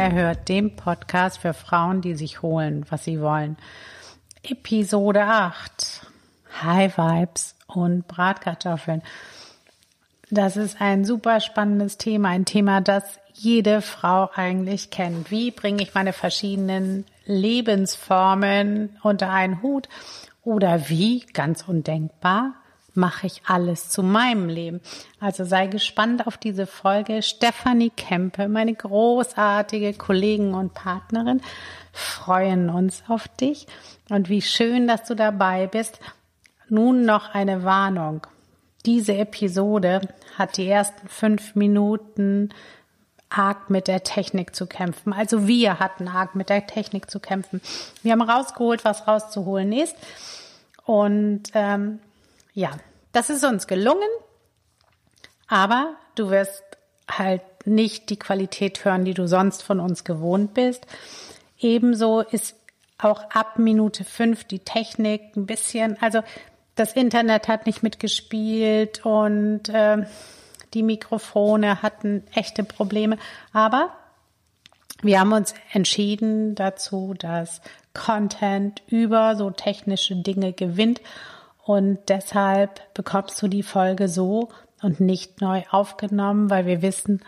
bei Unerhört, dem Podcast für Frauen, die sich holen, was sie wollen. Episode 8. High Vibes und Bratkartoffeln. Das ist ein super spannendes Thema, ein Thema, das jede Frau eigentlich kennt. Wie bringe ich meine verschiedenen Lebensformen unter einen Hut? Oder wie, ganz undenkbar, mache ich alles zu meinem Leben. Also sei gespannt auf diese Folge. Stefanie Kempe, meine großartige Kollegin und Partnerin, freuen uns auf dich. Und wie schön, dass du dabei bist. Nun noch eine Warnung. Diese Episode hat die ersten fünf Minuten arg mit der Technik zu kämpfen. Also wir hatten arg mit der Technik zu kämpfen. Wir haben rausgeholt, was rauszuholen ist. Und ähm, ja, das ist uns gelungen, aber du wirst halt nicht die Qualität hören, die du sonst von uns gewohnt bist. Ebenso ist auch ab Minute fünf die Technik ein bisschen, also das Internet hat nicht mitgespielt und äh, die Mikrofone hatten echte Probleme. Aber wir haben uns entschieden dazu, dass Content über so technische Dinge gewinnt und deshalb bekommst du die Folge so und nicht neu aufgenommen, weil wir wissen,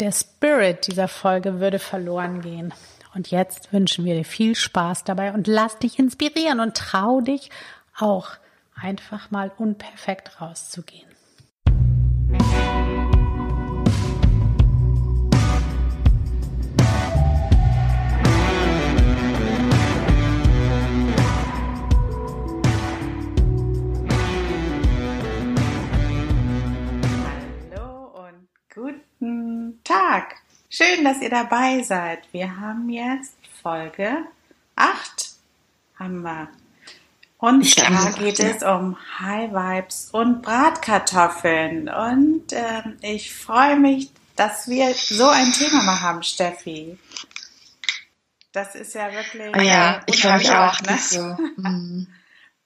der Spirit dieser Folge würde verloren gehen. Und jetzt wünschen wir dir viel Spaß dabei und lass dich inspirieren und trau dich auch einfach mal unperfekt rauszugehen. Guten Tag. Schön, dass ihr dabei seid. Wir haben jetzt Folge 8 haben wir. Und da geht es um High Vibes und Bratkartoffeln. Und äh, ich freue mich, dass wir so ein Thema mal haben, Steffi. Das ist ja wirklich. Oh ja, ich freue mich auch. Ne? So.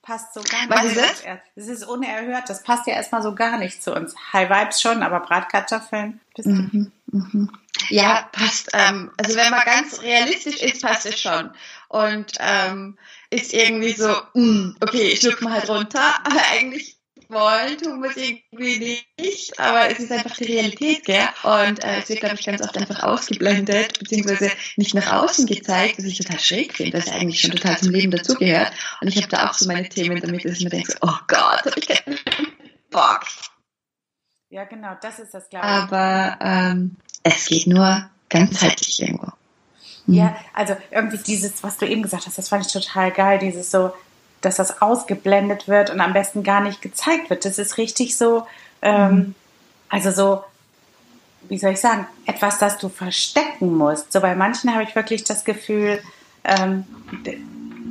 Passt so gar nicht. Was ist das? Das ist unerhört. Das passt ja erstmal so gar nicht zu uns. High Vibes schon, aber Bratkartoffeln. Mhm, mhm. Ja, passt. Ähm, also wenn man ganz realistisch ist, passt es schon. Und ähm, ist irgendwie so, mh, mm, okay, ich schluck mal halt runter, aber eigentlich wir es irgendwie nicht, aber es ist einfach die Realität, gell? Und äh, es wird, glaube ich, ganz oft einfach ausgeblendet, beziehungsweise nicht nach außen gezeigt, was ich total schräg finde, dass eigentlich schon total zum Leben dazugehört. Und ich habe da auch so meine Themen damit, dass ich mir denke, oh Gott, habe ich keinen Bock. Ja, genau, das ist das, glaube ich. Aber ähm, es geht nur ganzheitlich irgendwo. Ja, also irgendwie dieses, was du eben gesagt hast, das fand ich total geil, dieses so, dass das ausgeblendet wird und am besten gar nicht gezeigt wird. Das ist richtig so, ähm, mhm. also so, wie soll ich sagen, etwas, das du verstecken musst. So bei manchen habe ich wirklich das Gefühl, ähm,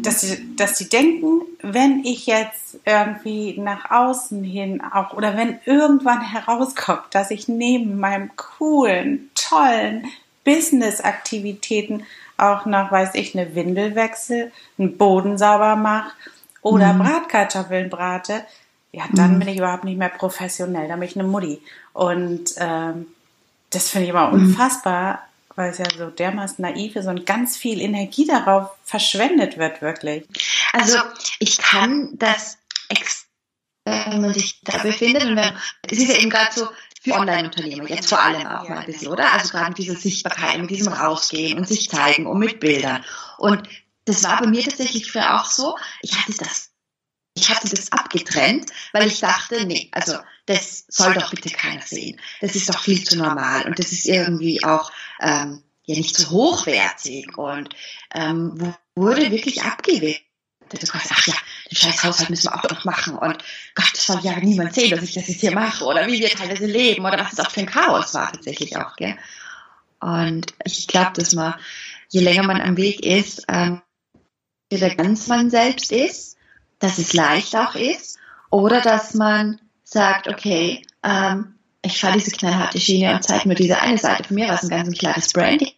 dass sie, dass sie denken, wenn ich jetzt irgendwie nach außen hin auch oder wenn irgendwann herauskommt, dass ich neben meinem coolen, tollen Business-Aktivitäten auch noch, weiß ich, eine Windel wechsle, einen Boden sauber mache oder mhm. Bratkartoffeln brate, ja, dann mhm. bin ich überhaupt nicht mehr professionell, dann bin ich eine Mutti. Und ähm, das finde ich immer mhm. unfassbar, weil es ja so dermaßen naiv ist und ganz viel Energie darauf verschwendet wird, wirklich. Also ich kann das wenn man sich da befindet und wenn, es ist ja eben gerade so für Online-Unternehmer, jetzt vor allem auch mal ein bisschen, oder? Also gerade mit dieser Sichtbarkeit, mit diesem Rausgehen und sich zeigen und mit Bildern. Und das war bei mir tatsächlich früher auch so. Ich hatte das, ich hatte das abgetrennt, weil ich dachte, nee, also das soll doch bitte keiner sehen. Das ist doch viel zu normal und das ist irgendwie auch ähm, ja nicht so hochwertig und ähm, wurde wirklich kannst, ach ja, den scheiß Haushalt müssen wir auch noch machen und Gott, das soll ja niemand sehen, dass ich das jetzt hier mache oder wie wir teilweise leben oder was es auch für ein Chaos war tatsächlich auch, gell? Und ich glaube, dass man, je länger man am Weg ist, ähm, entweder ganz man selbst ist, dass es leicht auch ist, oder dass man sagt, okay, ähm, ich fahre diese knallharte Schiene und zeige nur diese eine Seite von mir, was ein ganz klares Branding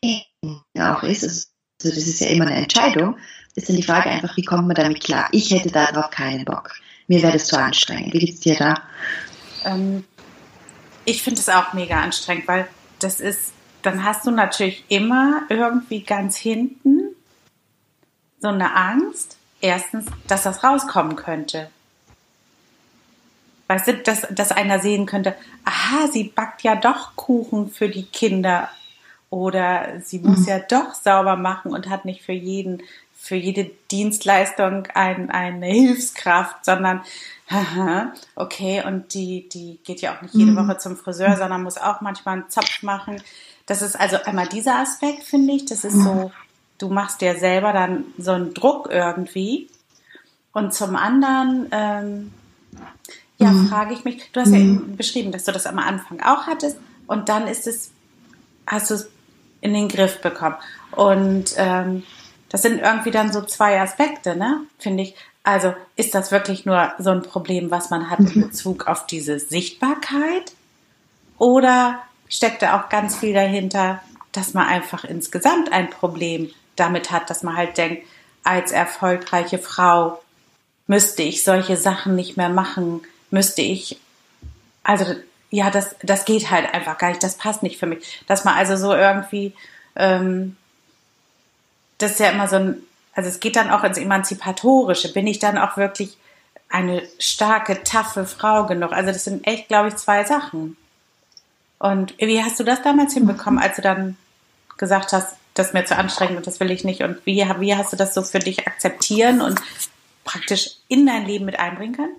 auch ist. Also das ist ja immer eine Entscheidung. Ist dann die Frage einfach, wie kommt man damit klar? Ich hätte darauf keinen Bock. Mir wäre das zu anstrengend. Wie geht's dir da? Ähm, ich finde es auch mega anstrengend, weil das ist dann hast du natürlich immer irgendwie ganz hinten so eine Angst, erstens, dass das rauskommen könnte. Weißt du, dass, dass einer sehen könnte, aha, sie backt ja doch Kuchen für die Kinder oder sie muss mhm. ja doch sauber machen und hat nicht für jeden, für jede Dienstleistung ein, eine Hilfskraft, sondern okay, und die, die geht ja auch nicht jede mhm. Woche zum Friseur, sondern muss auch manchmal einen Zopf machen. Das ist also einmal dieser Aspekt, finde ich. Das ist so, du machst dir selber dann so einen Druck irgendwie. Und zum anderen, ähm, ja, mhm. frage ich mich, du hast mhm. ja eben beschrieben, dass du das am Anfang auch hattest und dann ist es, hast du es in den Griff bekommen. Und ähm, das sind irgendwie dann so zwei Aspekte, ne? Finde ich. Also ist das wirklich nur so ein Problem, was man hat in mhm. Bezug auf diese Sichtbarkeit? Oder steckt da auch ganz viel dahinter, dass man einfach insgesamt ein Problem damit hat, dass man halt denkt, als erfolgreiche Frau müsste ich solche Sachen nicht mehr machen, müsste ich, also ja, das, das geht halt einfach gar nicht, das passt nicht für mich. Dass man also so irgendwie, ähm, das ist ja immer so ein also es geht dann auch ins Emanzipatorische. Bin ich dann auch wirklich eine starke, taffe Frau genug? Also das sind echt, glaube ich, zwei Sachen. Und wie hast du das damals hinbekommen, als du dann gesagt hast, das ist mir zu anstrengend und das will ich nicht? Und wie, wie hast du das so für dich akzeptieren und praktisch in dein Leben mit einbringen können?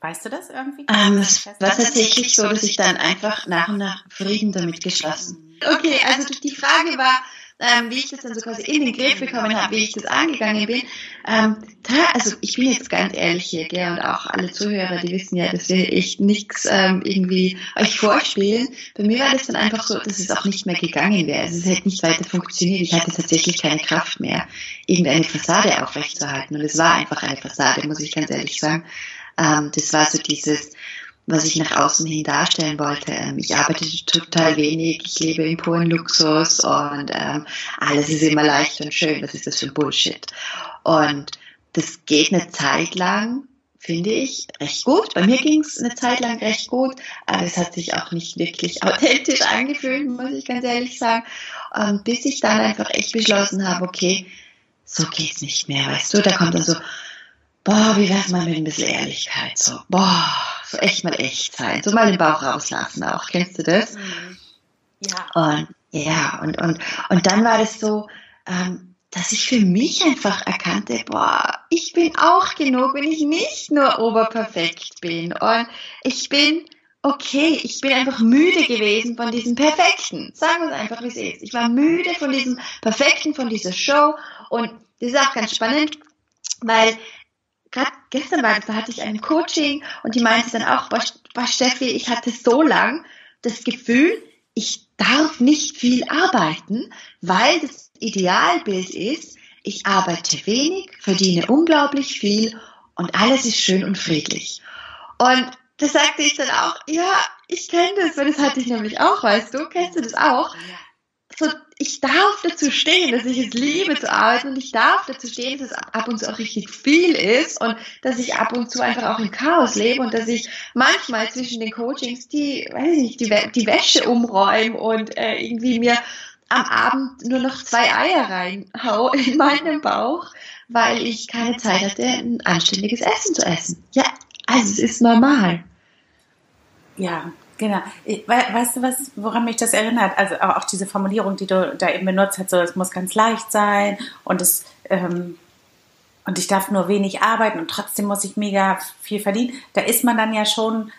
Weißt du das irgendwie? Ähm, es war tatsächlich so, dass ich dann einfach nach und nach Frieden damit geschlossen. Okay, also die Frage war, ähm, wie ich das dann so quasi in den Griff bekommen habe, wie ich das angegangen bin. Ähm, da, also ich bin jetzt ganz ehrlich hier, gell, und auch alle Zuhörer, die wissen ja, dass wir echt nichts ähm, irgendwie euch vorspielen. Bei mir war das dann einfach so, dass es auch nicht mehr gegangen wäre. Also es hätte nicht weiter funktioniert. Ich hatte tatsächlich keine Kraft mehr, irgendeine Fassade aufrechtzuerhalten. Und es war einfach eine Fassade, muss ich ganz ehrlich sagen. Ähm, das war so dieses, was ich nach außen hin darstellen wollte. Ähm, ich arbeite total wenig, ich lebe im puren Luxus und ähm, alles ist immer leicht und schön. Was ist das für ein Bullshit? Und das geht eine Zeit lang, finde ich, recht gut. Bei mir ging es eine Zeit lang recht gut, aber es hat sich auch nicht wirklich authentisch angefühlt, muss ich ganz ehrlich sagen. Und bis ich dann einfach echt beschlossen habe, okay, so geht's nicht mehr, weißt du, da kommt dann so, boah, wie wär's mal mit ein bisschen Ehrlichkeit, so, boah, so echt mal echt sein, so mal den Bauch rauslassen auch. Kennst du das? Mhm. Ja. Und ja, und, und, und dann war das so, ähm, dass ich für mich einfach erkannte, boah, ich bin auch genug, wenn ich nicht nur oberperfekt bin. Und ich bin okay, ich bin einfach müde gewesen von diesem Perfekten. Sagen wir es einfach, wie es ist. Ich war müde von diesem Perfekten, von dieser Show. Und das ist auch ganz spannend, weil gerade gestern war das, da hatte ich ein Coaching und die meinte dann auch, boah, Steffi, ich hatte so lang das Gefühl, ich darf nicht viel arbeiten, weil das Idealbild ist, ich arbeite wenig, verdiene unglaublich viel und alles ist schön und friedlich. Und da sagte ich dann auch, ja, ich kenne das, weil das hatte ich nämlich auch, weißt du, kennst du das auch? So ich darf dazu stehen, dass ich es liebe zu arbeiten und ich darf dazu stehen, dass es ab und zu auch richtig viel ist und dass ich ab und zu einfach auch im Chaos lebe und dass ich manchmal zwischen den Coachings die, weiß ich nicht, die, die Wäsche umräume und äh, irgendwie mir am Abend nur noch zwei Eier reinhau in meinen Bauch, weil ich keine Zeit hatte, ein anständiges Essen zu essen. Ja, also es ist normal. Ja, Genau. Weißt du was, woran mich das erinnert? Also auch diese Formulierung, die du da eben benutzt hast, so es muss ganz leicht sein und es ähm, und ich darf nur wenig arbeiten und trotzdem muss ich mega viel verdienen. Da ist man dann ja schon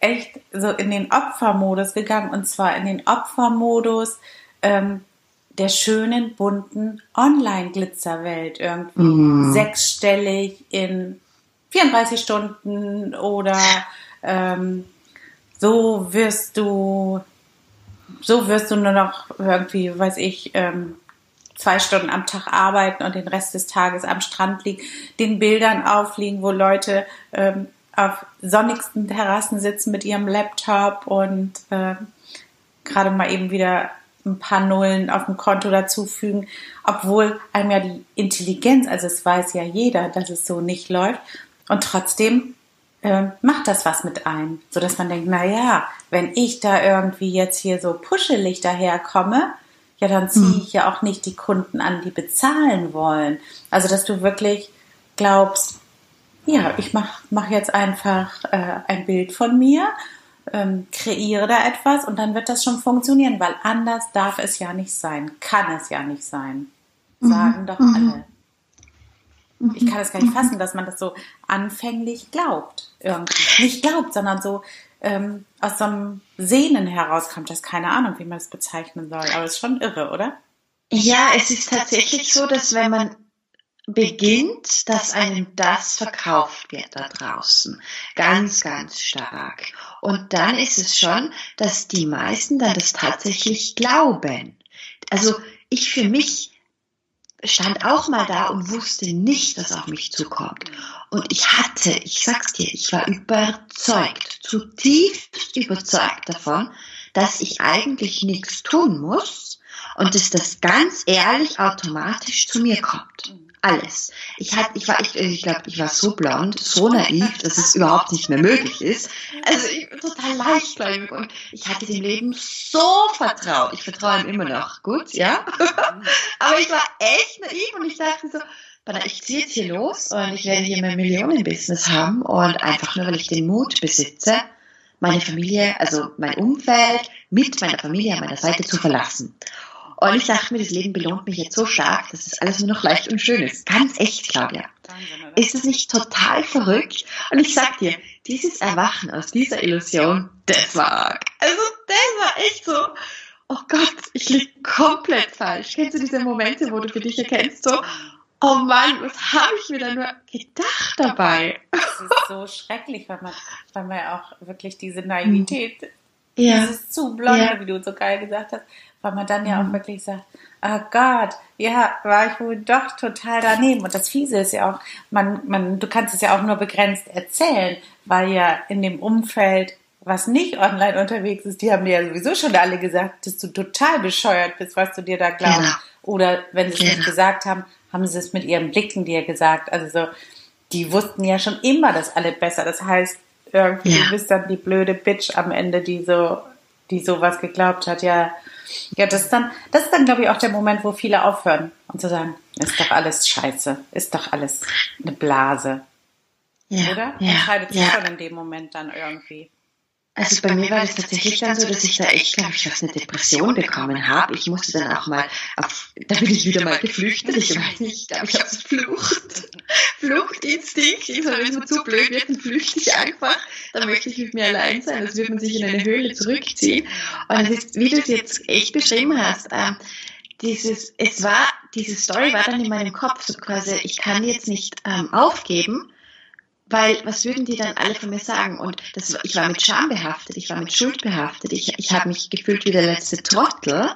echt so in den Opfermodus gegangen und zwar in den Opfermodus ähm, der schönen, bunten Online-Glitzerwelt irgendwie. Mhm. Sechsstellig in 34 Stunden oder ähm, so wirst du, so wirst du nur noch irgendwie, weiß ich, ähm, zwei Stunden am Tag arbeiten und den Rest des Tages am Strand liegen, den Bildern aufliegen, wo Leute ähm, auf sonnigsten Terrassen sitzen mit ihrem Laptop und äh, gerade mal eben wieder ein paar Nullen auf dem Konto dazufügen, obwohl einem ja die Intelligenz, also es weiß ja jeder, dass es so nicht läuft. Und trotzdem äh, macht das was mit einem, so dass man denkt, na ja, wenn ich da irgendwie jetzt hier so puschelig daherkomme, ja, dann ziehe Mhm. ich ja auch nicht die Kunden an, die bezahlen wollen. Also, dass du wirklich glaubst, ja, ich mach, mach jetzt einfach äh, ein Bild von mir, ähm, kreiere da etwas und dann wird das schon funktionieren, weil anders darf es ja nicht sein, kann es ja nicht sein. Sagen doch alle. Ich kann es gar nicht fassen, dass man das so anfänglich glaubt. Irgendwie. Nicht glaubt, sondern so ähm, aus so einem Sehnen herauskommt. Das keine Ahnung, wie man es bezeichnen soll. Aber es ist schon irre, oder? Ja, es ist tatsächlich so, dass wenn man beginnt, dass einem das verkauft wird da draußen. Ganz, ganz stark. Und dann ist es schon, dass die meisten dann das tatsächlich glauben. Also ich für mich stand auch mal da und wusste nicht, was auf mich zukommt. Und ich hatte, ich sag's dir, ich war überzeugt, zutiefst überzeugt davon, dass ich eigentlich nichts tun muss und dass das ganz ehrlich automatisch zu mir kommt. Alles. Ich hatte, ich war, ich, ich glaube, ich war so blond, so naiv, dass es überhaupt nicht mehr möglich ist. Also ich bin total leichtgläubig und ich hatte dem Leben so vertraut. Ich vertraue ihm immer noch. Gut, ja. Aber ich war echt naiv und ich dachte so, ich ziehe jetzt hier los und ich werde hier mein Millionenbusiness haben und einfach nur, weil ich den Mut besitze, meine Familie, also mein Umfeld mit meiner Familie an meiner Seite zu verlassen. Und ich dachte mir, das Leben belohnt mich jetzt so stark, dass es alles nur noch leicht und schön ist. Ganz echt, Claudia. Ist es nicht total verrückt? Und ich sag dir, dieses Erwachen aus dieser Illusion, das war. Also, das war echt so, oh Gott, ich lieg komplett falsch. Kennst du diese Momente, wo du für dich erkennst, so, oh Mann, was habe ich mir da nur gedacht dabei? Das ist so schrecklich, weil man, weil man auch wirklich diese Naivität, Ja, dieses zu blonde, Ja. wie du so geil gesagt hast, weil man dann ja Mhm. auch wirklich sagt, oh Gott, ja, war ich wohl doch total daneben. Und das Fiese ist ja auch, man, man, du kannst es ja auch nur begrenzt erzählen, weil ja in dem Umfeld, was nicht online unterwegs ist, die haben dir ja sowieso schon alle gesagt, dass du total bescheuert bist, was du dir da glaubst. Genau. Oder wenn sie es nicht Genau. gesagt haben, haben sie es mit ihren Blicken dir gesagt. Also so, die wussten ja schon immer das alle besser. Das heißt, irgendwie Ja. du bist dann die blöde Bitch am Ende, die so, die sowas geglaubt hat. Ja, ja, das ist dann, das ist dann, glaube ich, auch der Moment, wo viele aufhören und zu sagen, ist doch alles Scheiße, ist doch alles eine Blase, ja, oder? ja, Entscheidet sich ja. schon in dem Moment dann irgendwie. Also bei mir war das tatsächlich dann so, dass ich da echt, glaube ich, fast eine Depression bekommen habe. Ich musste dann auch mal auf, da bin ich wieder mal geflüchtet. Ich weiß nicht, ich glaube, ich habe so Flucht, Fluchtinstinkt. Ich es mir zu blöd wird, dann flüchte ich einfach. Dann möchte ich mit mir allein sein, als würde man sich in eine Höhle zurückziehen. Und es ist, wie du es jetzt echt beschrieben hast, ähm, dieses, es war, diese Story war dann in meinem Kopf, so quasi, ich kann jetzt nicht ähm, aufgeben, weil was würden die dann alle von mir sagen? Und das, ich war mit Scham behaftet, ich war mit Schuld behaftet, ich, ich habe mich gefühlt wie der letzte Trottel,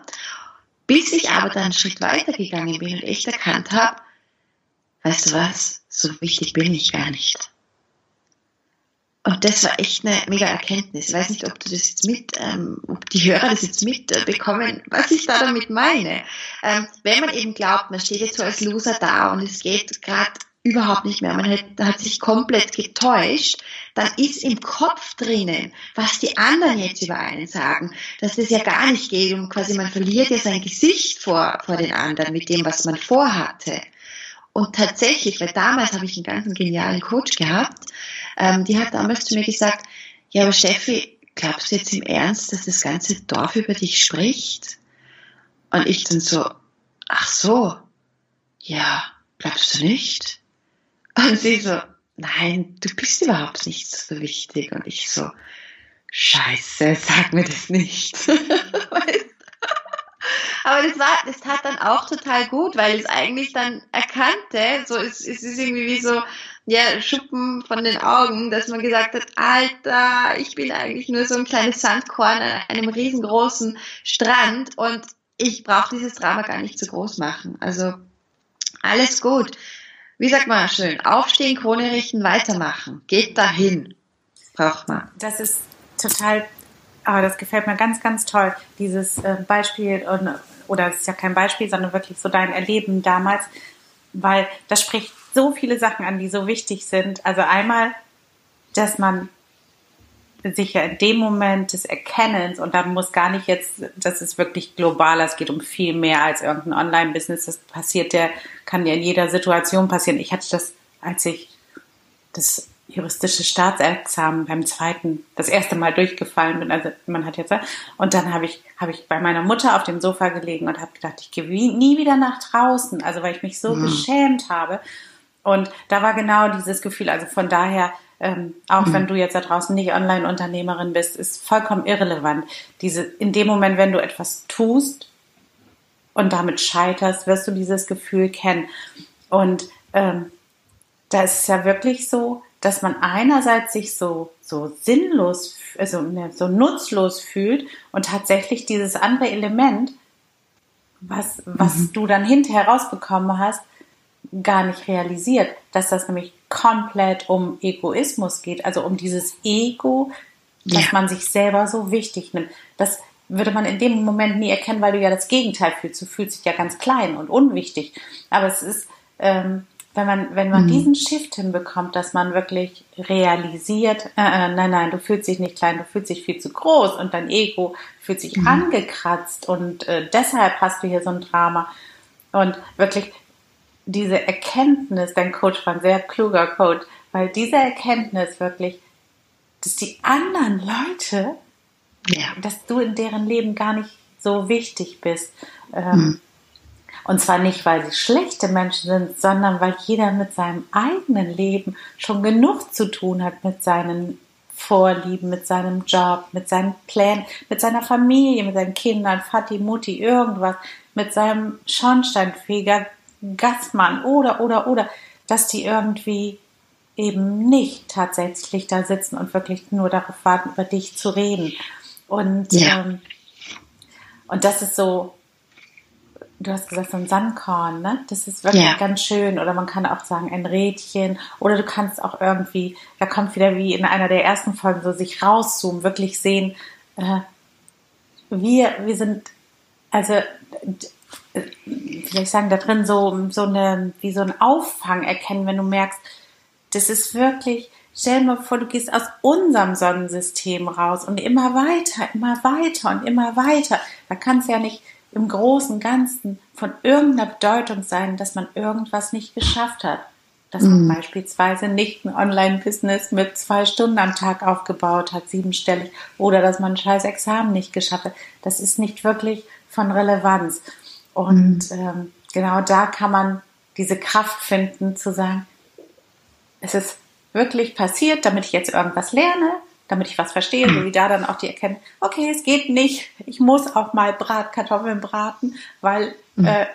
bis ich aber dann einen Schritt weiter gegangen bin und echt erkannt habe, weißt du was, so wichtig bin ich gar nicht. Und das war echt eine mega Erkenntnis. Ich weiß nicht, ob du das jetzt mit, ähm, ob die Hörer das jetzt mitbekommen, was ich da damit meine. Ähm, wenn man eben glaubt, man steht jetzt so als Loser da und es geht gerade überhaupt nicht mehr, man hat, hat sich komplett getäuscht, dann ist im Kopf drinnen, was die anderen jetzt über einen sagen, dass das ja gar nicht geht und quasi man verliert ja sein Gesicht vor, vor den anderen mit dem, was man vorhatte. Und tatsächlich, weil damals habe ich einen ganz genialen Coach gehabt, ähm, die hat damals zu mir gesagt, ja, aber Steffi, glaubst du jetzt im Ernst, dass das ganze Dorf über dich spricht? Und ich dann so, ach so, ja, glaubst du nicht? Und sie so, nein, du bist überhaupt nicht so wichtig. Und ich so, scheiße, sag mir das nicht. Aber das war, das tat dann auch total gut, weil es eigentlich dann erkannte, so es, es ist irgendwie wie so, ja, Schuppen von den Augen, dass man gesagt hat, Alter, ich bin eigentlich nur so ein kleines Sandkorn an einem riesengroßen Strand und ich brauche dieses Drama gar nicht so groß machen. Also alles gut. Wie sagt man schön, aufstehen, Krone richten, weitermachen. Geht dahin. Braucht man. Das ist total, aber das gefällt mir ganz, ganz toll. Dieses äh, Beispiel, oder es ist ja kein Beispiel, sondern wirklich so dein Erleben damals, weil das spricht so viele Sachen an, die so wichtig sind. Also einmal dass man sich ja in dem Moment des Erkennens und da muss gar nicht jetzt, das ist wirklich global, es geht um viel mehr als irgendein Online-Business, das passiert der, kann ja in jeder Situation passieren. Ich hatte das, als ich das juristische Staatsexamen beim zweiten, das erste Mal durchgefallen bin, also man hat jetzt, und dann habe ich, habe ich bei meiner Mutter auf dem Sofa gelegen und habe gedacht, ich gehe nie wieder nach draußen, also weil ich mich so mhm. geschämt habe. Und da war genau dieses Gefühl, also von daher, ähm, auch mhm. wenn du jetzt da draußen nicht Online-Unternehmerin bist, ist vollkommen irrelevant. Diese, in dem Moment, wenn du etwas tust und damit scheiterst, wirst du dieses Gefühl kennen. Und ähm, da ist es ja wirklich so, dass man einerseits sich so, so sinnlos, also ne, so nutzlos fühlt und tatsächlich dieses andere Element, was, was mhm. du dann hinterher rausbekommen hast, gar nicht realisiert, dass das nämlich komplett um Egoismus geht, also um dieses Ego, dass ja. man sich selber so wichtig nimmt. Das würde man in dem Moment nie erkennen, weil du ja das Gegenteil fühlst. Du fühlst dich ja ganz klein und unwichtig. Aber es ist, ähm, wenn man, wenn man mhm. diesen Shift hinbekommt, dass man wirklich realisiert, äh, äh, nein, nein, du fühlst dich nicht klein, du fühlst dich viel zu groß und dein Ego fühlt sich mhm. angekratzt und äh, deshalb hast du hier so ein Drama. Und wirklich diese Erkenntnis, dein Coach war ein sehr kluger Coach, weil diese Erkenntnis wirklich, dass die anderen Leute, ja. dass du in deren Leben gar nicht so wichtig bist. Ähm, hm. Und zwar nicht, weil sie schlechte Menschen sind, sondern weil jeder mit seinem eigenen Leben schon genug zu tun hat mit seinen Vorlieben, mit seinem Job, mit seinen Plänen, mit seiner Familie, mit seinen Kindern, Vati, Mutti, irgendwas, mit seinem Schornsteinfeger, Gastmann oder, oder, oder, dass die irgendwie eben nicht tatsächlich da sitzen und wirklich nur darauf warten, über dich zu reden. Und, ja. ähm, und das ist so, du hast gesagt, so ein Sandkorn, ne? Das ist wirklich ja. ganz schön. Oder man kann auch sagen, ein Rädchen. Oder du kannst auch irgendwie, da kommt wieder wie in einer der ersten Folgen so sich rauszoomen, wirklich sehen, äh, wir, wir sind, also ich sagen, da drin so, so eine, wie so ein Auffang erkennen, wenn du merkst, das ist wirklich, stell dir mal vor, du gehst aus unserem Sonnensystem raus und immer weiter, immer weiter und immer weiter. Da kann es ja nicht im großen Ganzen von irgendeiner Bedeutung sein, dass man irgendwas nicht geschafft hat. Dass man mhm. beispielsweise nicht ein Online-Business mit zwei Stunden am Tag aufgebaut hat, siebenstellig, oder dass man ein scheiß Examen nicht geschafft hat. Das ist nicht wirklich von Relevanz. Und ähm, genau da kann man diese Kraft finden, zu sagen, es ist wirklich passiert, damit ich jetzt irgendwas lerne, damit ich was verstehe, so wie da dann auch die erkennen, okay, es geht nicht, ich muss auch mal Bratkartoffeln braten, weil, mhm. äh,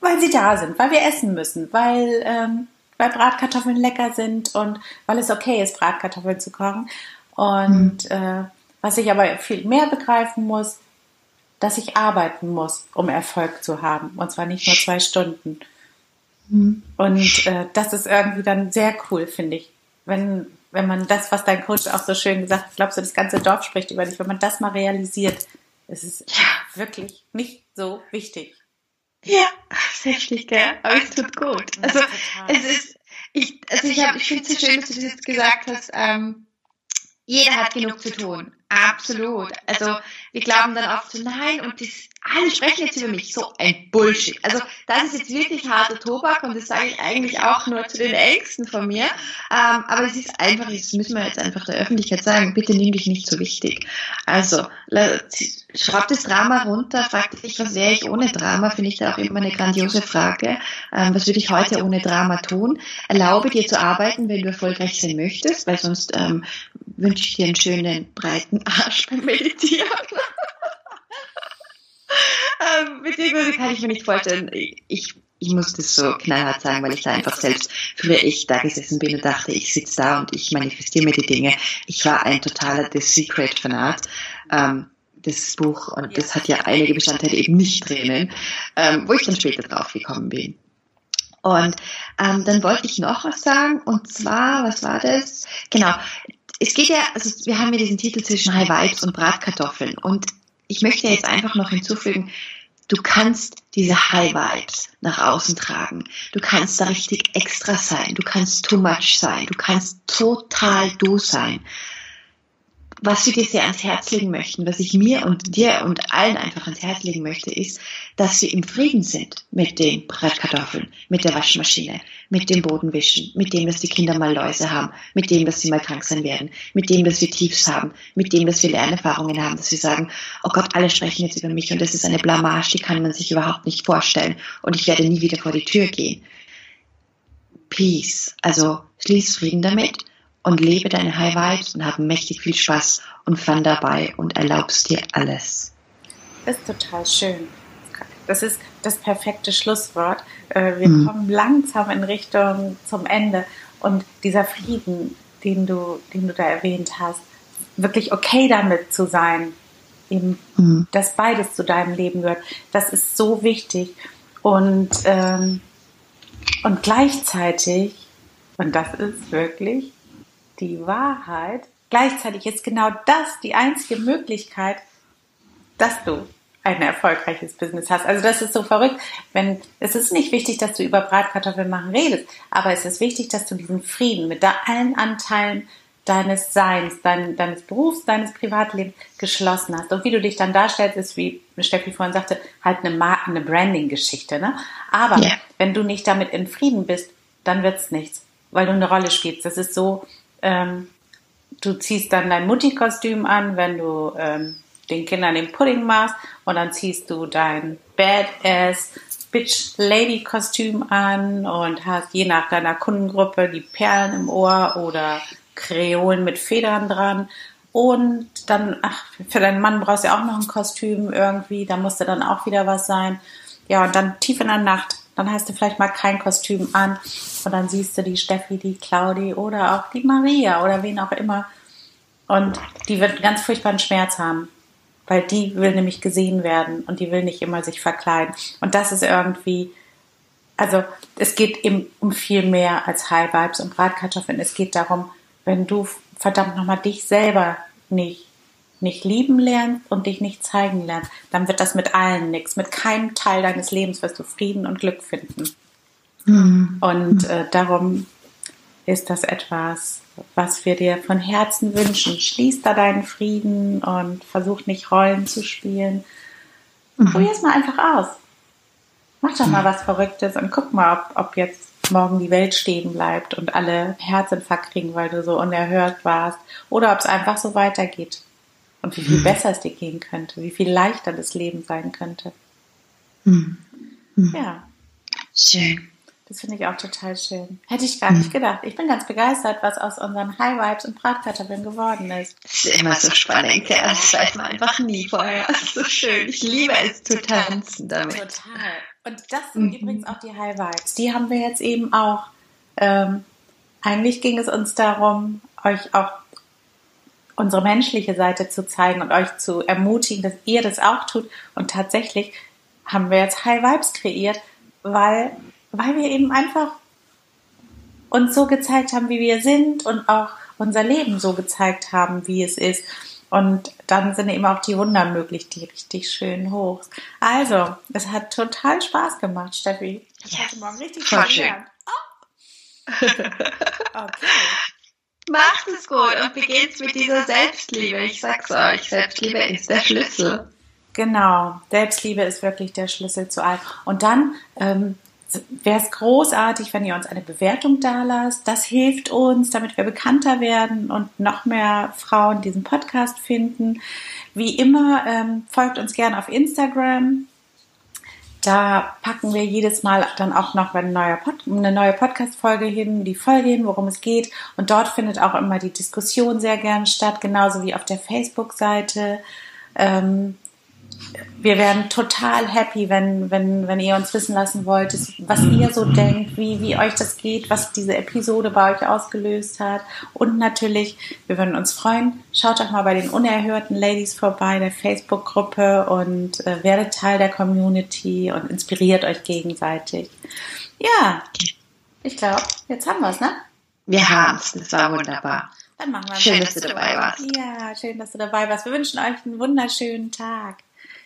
weil sie da sind, weil wir essen müssen, weil, ähm, weil Bratkartoffeln lecker sind und weil es okay ist, Bratkartoffeln zu kochen. Und mhm. äh, was ich aber viel mehr begreifen muss, dass ich arbeiten muss, um Erfolg zu haben. Und zwar nicht nur zwei Stunden. Mhm. Und äh, das ist irgendwie dann sehr cool, finde ich. Wenn, wenn man das, was dein Coach auch so schön gesagt hat, glaubst du, das ganze Dorf spricht über dich, wenn man das mal realisiert, ist es ja. wirklich nicht so wichtig. Ja, richtig, gell? Aber es tut gut. Also, es ist, ich, also ich, hab, ich finde es so schön, dass du das jetzt gesagt hast, ähm, jeder hat genug zu tun. Absolut. Also wir glauben dann oft so, nein, und das, alle sprechen jetzt über mich. So ein Bullshit. Also das ist jetzt wirklich harter Tobak und das sage ich eigentlich auch nur zu den Ängsten von mir. Ähm, aber es ist einfach, das müssen wir jetzt einfach der Öffentlichkeit sagen, bitte nimm dich nicht so wichtig. Also schraub das Drama runter, frag dich, was wäre ich ohne Drama, finde ich da auch immer eine grandiose Frage. Ähm, was würde ich heute ohne Drama tun? Erlaube dir zu arbeiten, wenn du erfolgreich sein möchtest, weil sonst ähm, wünsche ich dir einen schönen, breiten Arsch beim Meditieren. ähm, beziehungsweise kann ich mir nicht vorstellen, ich, ich muss das so knallhart sagen, weil ich da einfach selbst früher ich da gesessen bin und dachte, ich sitze da und ich manifestiere mir die Dinge. Ich war ein totaler The Secret-Fanat. Ähm, das Buch und das hat ja einige Bestandteile eben nicht drinnen, ähm, wo ich dann später drauf gekommen bin. Und ähm, dann wollte ich noch was sagen und zwar, was war das? Genau, es geht ja, also wir haben ja diesen Titel zwischen High Vibes und Bratkartoffeln und ich möchte jetzt einfach noch hinzufügen, Du kannst diese High Vibes nach außen tragen. Du kannst da richtig extra sein. Du kannst too much sein. Du kannst total du sein was wir dir sehr ans Herz legen möchten, was ich mir und dir und allen einfach ans Herz legen möchte, ist, dass wir im Frieden sind mit den Bratkartoffeln, mit der Waschmaschine, mit dem Bodenwischen, mit dem, dass die Kinder mal Läuse haben, mit dem, dass sie mal krank sein werden, mit dem, dass wir Tiefs haben, mit dem, dass wir Lernerfahrungen haben, dass wir sagen, oh Gott, alle sprechen jetzt über mich und das ist eine Blamage, die kann man sich überhaupt nicht vorstellen und ich werde nie wieder vor die Tür gehen. Peace. Also schließ Frieden damit und lebe deine High Vibes und habe mächtig viel Spaß und Fun dabei und erlaubst dir alles. Das ist total schön. Das ist das perfekte Schlusswort. Äh, wir mhm. kommen langsam in Richtung zum Ende und dieser Frieden, den du, den du da erwähnt hast, wirklich okay damit zu sein, eben, mhm. dass beides zu deinem Leben gehört, das ist so wichtig und ähm, und gleichzeitig und das ist wirklich die Wahrheit. Gleichzeitig ist genau das die einzige Möglichkeit, dass du ein erfolgreiches Business hast. Also das ist so verrückt. Wenn es ist nicht wichtig, dass du über Bratkartoffeln machen redest, aber es ist wichtig, dass du diesen Frieden mit allen Anteilen deines Seins, dein, deines Berufs, deines Privatlebens geschlossen hast. Und wie du dich dann darstellst, ist, wie Steffi vorhin sagte, halt eine, Marken, eine Branding-Geschichte. Ne? Aber yeah. wenn du nicht damit in Frieden bist, dann wird's nichts, weil du eine Rolle spielst. Das ist so, ähm, du ziehst dann dein Mutti-Kostüm an, wenn du ähm, den Kindern den Pudding machst und dann ziehst du dein Badass Bitch Lady Kostüm an und hast je nach deiner Kundengruppe die Perlen im Ohr oder Kreolen mit Federn dran. Und dann, ach, für deinen Mann brauchst du ja auch noch ein Kostüm irgendwie, da musste dann auch wieder was sein. Ja, und dann tief in der Nacht dann hast du vielleicht mal kein Kostüm an und dann siehst du die Steffi, die Claudi oder auch die Maria oder wen auch immer. Und die wird ganz furchtbaren Schmerz haben, weil die will nämlich gesehen werden und die will nicht immer sich verkleiden. Und das ist irgendwie, also es geht eben um viel mehr als High Vibes und Bratkartoffeln. Es geht darum, wenn du verdammt nochmal dich selber nicht nicht lieben lernst und dich nicht zeigen lernst, dann wird das mit allen nichts. Mit keinem Teil deines Lebens wirst du Frieden und Glück finden. Mhm. Und äh, darum ist das etwas, was wir dir von Herzen wünschen. Schließ da deinen Frieden und versuch nicht Rollen zu spielen. Mhm. Probier es mal einfach aus. Mach doch mal was Verrücktes und guck mal, ob, ob jetzt morgen die Welt stehen bleibt und alle Herzinfarkt kriegen, weil du so unerhört warst. Oder ob es einfach so weitergeht. Und wie viel mhm. besser es dir gehen könnte, wie viel leichter das Leben sein könnte. Mhm. Mhm. Ja. Schön. Das finde ich auch total schön. Hätte ich gar nicht gedacht. Ich bin ganz begeistert, was aus unseren High Vibes und Bratkartoffeln geworden ist. Das ist immer so spannend. Ja, das weiß man einfach nie vorher. Das ist so schön. Ich liebe es zu tanzen damit. Total. Und das sind mhm. übrigens auch die High Vibes. Die haben wir jetzt eben auch. Ähm, eigentlich ging es uns darum, euch auch unsere menschliche Seite zu zeigen und euch zu ermutigen, dass ihr das auch tut. Und tatsächlich haben wir jetzt High Vibes kreiert, weil, weil wir eben einfach uns so gezeigt haben, wie wir sind und auch unser Leben so gezeigt haben, wie es ist. Und dann sind eben auch die Wunder möglich, die richtig schön hoch. Also, es hat total Spaß gemacht, Steffi. Ich yes. heute Morgen richtig Voll schön. Oh. okay. Macht es gut und beginnt mit dieser Selbstliebe. Ich sag's euch, Selbstliebe ist der Schlüssel. Genau, Selbstliebe ist wirklich der Schlüssel zu allem. Und dann ähm, wäre es großartig, wenn ihr uns eine Bewertung da lasst. Das hilft uns, damit wir bekannter werden und noch mehr Frauen diesen Podcast finden. Wie immer, ähm, folgt uns gerne auf Instagram. Da packen wir jedes Mal dann auch noch eine neue, eine neue Podcast-Folge hin, die Folge hin, worum es geht. Und dort findet auch immer die Diskussion sehr gern statt, genauso wie auf der Facebook-Seite. Ähm, wir wären total happy, wenn, wenn, wenn ihr uns wissen lassen wollt, was ihr so denkt, wie, wie euch das geht, was diese Episode bei euch ausgelöst hat. Und natürlich, wir würden uns freuen, schaut doch mal bei den unerhörten Ladies vorbei, der Facebook-Gruppe und äh, werdet Teil der Community und inspiriert euch gegenseitig. Ja, ich glaube, jetzt haben wir es, ne? Wir haben es, das war wunderbar. Dann machen wir Schön, dass du dabei warst. Ja, schön, dass du dabei warst. Wir wünschen euch einen wunderschönen Tag.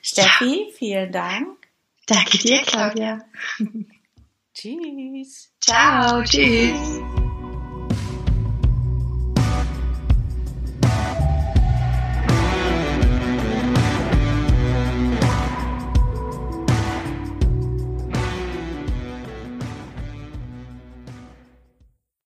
Steffi, ja. vielen Dank. Danke dir, Claudia. Tschüss. Ciao, tschüss.